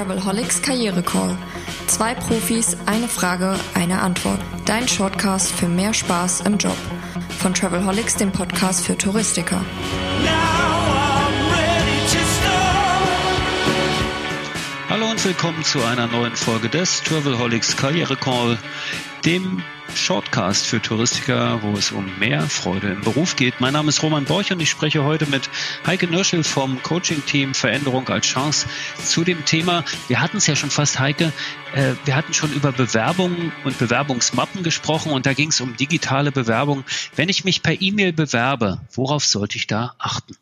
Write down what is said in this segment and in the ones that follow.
Travelholics Karriere Call. Zwei Profis, eine Frage, eine Antwort. Dein Shortcast für mehr Spaß im Job. Von Travelholics, dem Podcast für Touristiker. Hallo und willkommen zu einer neuen Folge des Travelholics Karriere Call, dem Shortcast für Touristiker, wo es um mehr Freude im Beruf geht. Mein Name ist Roman Borch und ich spreche heute mit Heike Nörschel vom Coaching-Team Veränderung als Chance zu dem Thema. Wir hatten es ja schon fast, Heike, äh, wir hatten schon über Bewerbungen und Bewerbungsmappen gesprochen und da ging es um digitale Bewerbung. Wenn ich mich per E-Mail bewerbe, worauf sollte ich da achten?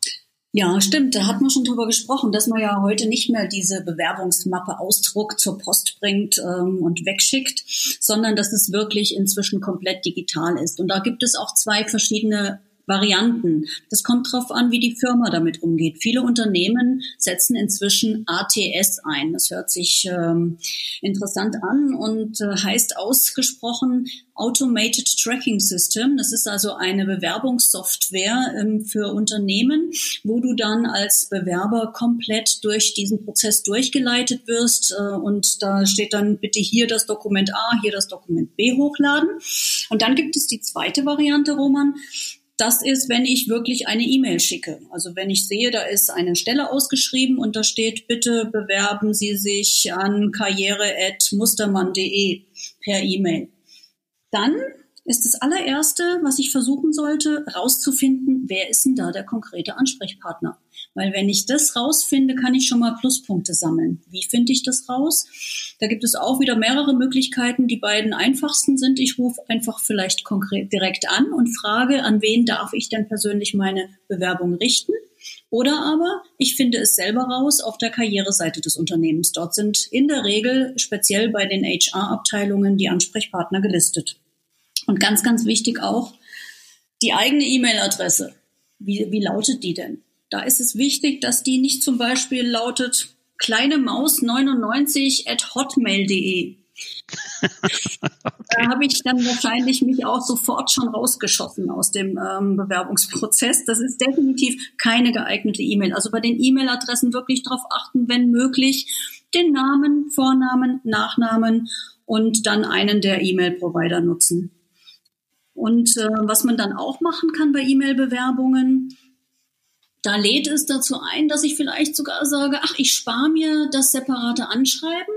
Ja, stimmt. Da hat man schon drüber gesprochen, dass man ja heute nicht mehr diese Bewerbungsmappe ausdruckt, zur Post bringt ähm, und wegschickt, sondern dass es wirklich inzwischen komplett digital ist. Und da gibt es auch zwei verschiedene Varianten. Das kommt darauf an, wie die Firma damit umgeht. Viele Unternehmen setzen inzwischen ATS ein. Das hört sich ähm, interessant an und äh, heißt ausgesprochen Automated Tracking System. Das ist also eine Bewerbungssoftware ähm, für Unternehmen, wo du dann als Bewerber komplett durch diesen Prozess durchgeleitet wirst äh, und da steht dann bitte hier das Dokument A, hier das Dokument B hochladen. Und dann gibt es die zweite Variante, Roman. Das ist, wenn ich wirklich eine E-Mail schicke. Also wenn ich sehe, da ist eine Stelle ausgeschrieben und da steht, bitte bewerben Sie sich an karriere.mustermann.de per E-Mail. Dann ist das allererste, was ich versuchen sollte, rauszufinden, wer ist denn da der konkrete Ansprechpartner? Weil wenn ich das rausfinde, kann ich schon mal Pluspunkte sammeln. Wie finde ich das raus? Da gibt es auch wieder mehrere Möglichkeiten. Die beiden einfachsten sind, ich rufe einfach vielleicht konkret direkt an und frage, an wen darf ich denn persönlich meine Bewerbung richten? Oder aber ich finde es selber raus auf der Karriereseite des Unternehmens. Dort sind in der Regel speziell bei den HR-Abteilungen die Ansprechpartner gelistet. Und ganz, ganz wichtig auch die eigene E-Mail-Adresse. Wie, wie lautet die denn? Da ist es wichtig, dass die nicht zum Beispiel lautet kleine Maus 99 at hotmail.de. okay. Da habe ich dann wahrscheinlich mich auch sofort schon rausgeschossen aus dem ähm, Bewerbungsprozess. Das ist definitiv keine geeignete E-Mail. Also bei den E-Mail-Adressen wirklich darauf achten, wenn möglich, den Namen, Vornamen, Nachnamen und dann einen der E-Mail-Provider nutzen. Und äh, was man dann auch machen kann bei E-Mail-Bewerbungen, da lädt es dazu ein, dass ich vielleicht sogar sage, ach, ich spare mir das separate Anschreiben.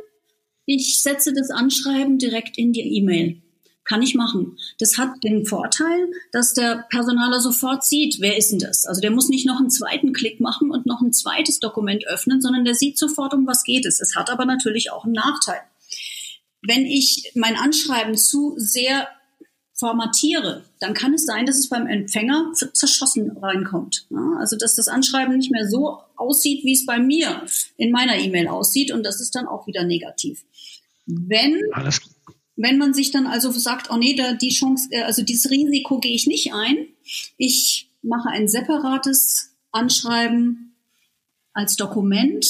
Ich setze das Anschreiben direkt in die E-Mail. Kann ich machen. Das hat den Vorteil, dass der Personaler sofort sieht, wer ist denn das? Also der muss nicht noch einen zweiten Klick machen und noch ein zweites Dokument öffnen, sondern der sieht sofort, um was geht es. Es hat aber natürlich auch einen Nachteil. Wenn ich mein Anschreiben zu sehr formatiere, dann kann es sein, dass es beim Empfänger zerschossen reinkommt. Also dass das Anschreiben nicht mehr so aussieht, wie es bei mir in meiner E-Mail aussieht und das ist dann auch wieder negativ. Wenn Alles. wenn man sich dann also sagt, oh nee, da die Chance, äh, also dieses Risiko gehe ich nicht ein, ich mache ein separates Anschreiben als Dokument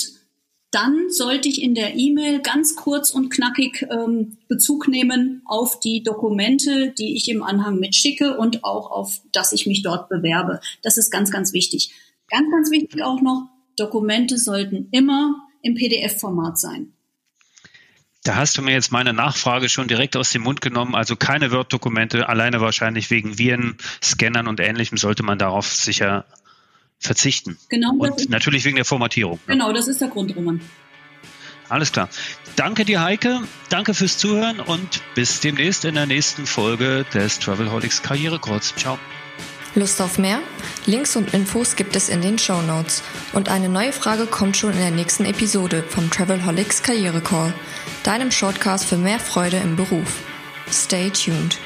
dann sollte ich in der E-Mail ganz kurz und knackig ähm, Bezug nehmen auf die Dokumente, die ich im Anhang mitschicke und auch auf, dass ich mich dort bewerbe. Das ist ganz, ganz wichtig. Ganz, ganz wichtig auch noch, Dokumente sollten immer im PDF-Format sein. Da hast du mir jetzt meine Nachfrage schon direkt aus dem Mund genommen. Also keine Word-Dokumente, alleine wahrscheinlich wegen Viren, Scannern und Ähnlichem sollte man darauf sicher verzichten. Genau. Und natürlich wegen der Formatierung. Genau, das ist der Grund, Roman. Alles klar. Danke dir, Heike. Danke fürs Zuhören und bis demnächst in der nächsten Folge des Travelholics Karrierekurz. Ciao. Lust auf mehr? Links und Infos gibt es in den Show Notes. Und eine neue Frage kommt schon in der nächsten Episode vom Travelholics Karriere Call, deinem Shortcast für mehr Freude im Beruf. Stay tuned.